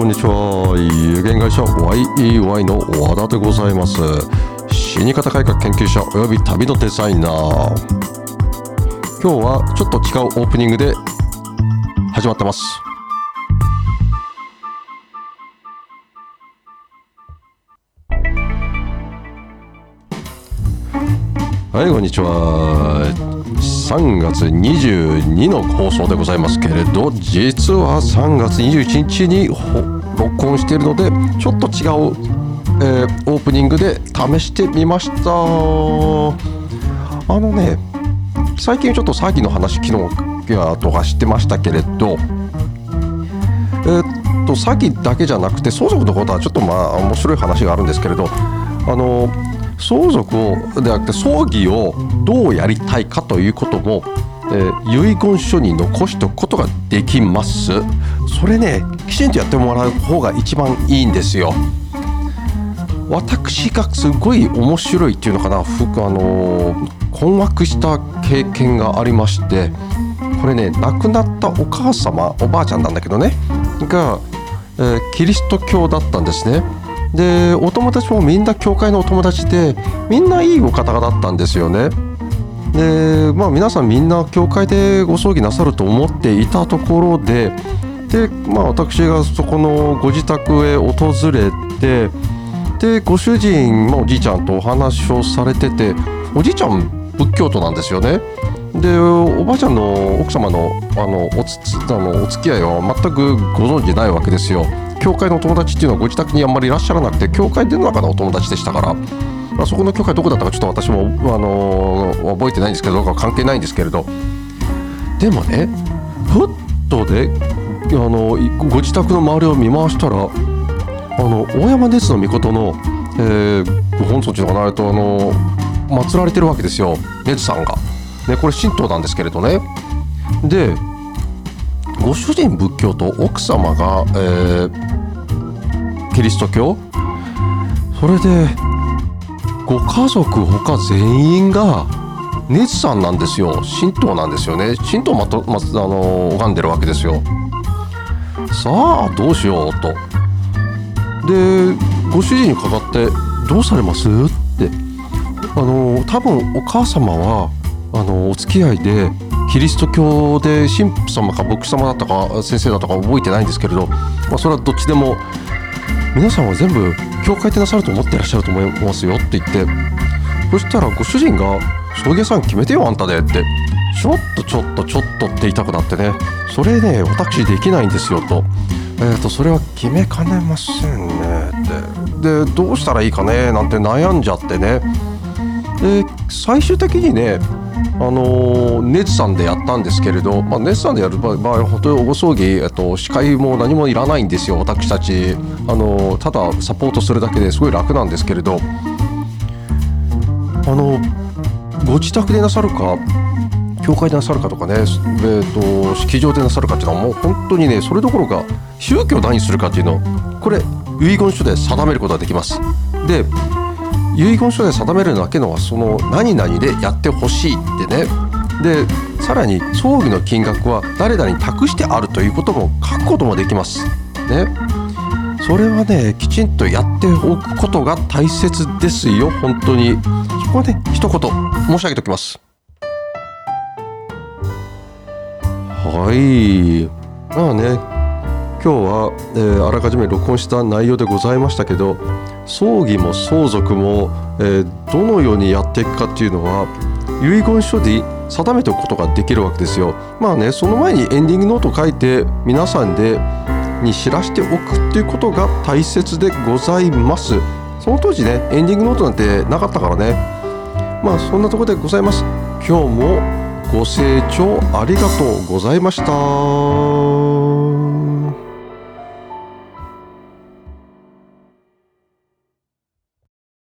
こんにちは。有限会社 YEY の和田でございます。死に方改革研究者および旅のデザイナー。今日はちょっと違うオープニングで始まってます。はいこんにちは。3月22の放送でございますけれど実は3月21日に録音しているのでちょっと違う、えー、オープニングで試してみました。あのね最近ちょっと詐欺の話昨日やとかしてましたけれどえー、っと詐欺だけじゃなくて相続のことはちょっとまあ面白い話があるんですけれどあの相続をではなくて葬儀をどうやりたいかということも、えー、遺言書に残しておくことができます。それねきちんとやってもらう方が一番いいんですよ。私がすごい面白いっていうのかな、あのー、困惑した経験がありましてこれね亡くなったお母様おばあちゃんなんだけどね。が、えー、キリスト教だったんですね。でお友達もみんな教会のお友達でみんないいお方だったんですよね。でまあ皆さんみんな教会でご葬儀なさると思っていたところででまあ私がそこのご自宅へ訪れてでご主人もおじいちゃんとお話をされてておじいちゃん仏教徒なんですよね。でおばあちゃんの奥様のあのおつあのお付き合いは全くご存じないわけですよ。教会のお友達っていうのはご自宅にあんまりいらっしゃらなくて教会での中のお友達でしたから、まあ、そこの教会どこだったかちょっと私も、あのー、覚えてないんですけど関係ないんですけれど。でもねふっとであのご自宅の周りを見回したらあの大山熱の御事の、えー、ご本尊っていうのかなとあの祀られてるわけですよ熱さんが。ね、これ神道なんですけれどね。でご主人仏教と奥様が、えー、キリスト教？それでご家族他全員が熱さんなんですよ。神道なんですよね。神道まと、ま、あの拝んでるわけですよ。さあどうしようと。でご主人にかかって「どうされます?」って。あの多分お母様はあのお付き合いでキリスト教で神父様か牧師様だったか先生だったか覚えてないんですけれど、まあ、それはどっちでも皆さんは全部教会でなさると思ってらっしゃると思いますよって言ってそしたらご主人が「葬儀屋さん決めてよあんたで」って「ちょっとちょっとちょっと」って言いたくなってね「それね私できないんですよ」と。えーと、それは決めかねませんねってでどうしたらいいかねなんて悩んじゃってねで最終的にねあのネツさんでやったんですけれど、まあ、ネツさんでやる場合は本当にご葬儀、えっと、司会も何もいらないんですよ私たちあのただサポートするだけですごい楽なんですけれどあのご自宅でなさるか教会でなさるかとかね、えーと、式場でなさるかっていうのはもう本当にねそれどころか宗教を何するかっていうのをこれ遺言書で定めることができます。で遺言書で定めるだけのはその何々でやってほしいってね。でさらに葬儀の金額は誰々に託してあるということも書くこともできます。ね。それはねきちんとやっておくことが大切ですよ。本当に。そこはね一言申し上げておきます。はい。まあね今日は、えー、あらかじめ録音した内容でございましたけど葬儀も相続も、えー、どのようにやっていくかっていうのは遺言書で定めておくことができるわけですよ。まあねその前にエンディングノート書いて皆さんでに知らしておくっていうことが大切でございます。その当時ねエンディングノートなんてなかったからねまあそんなところでございます。今日もご清聴ありがとうございました。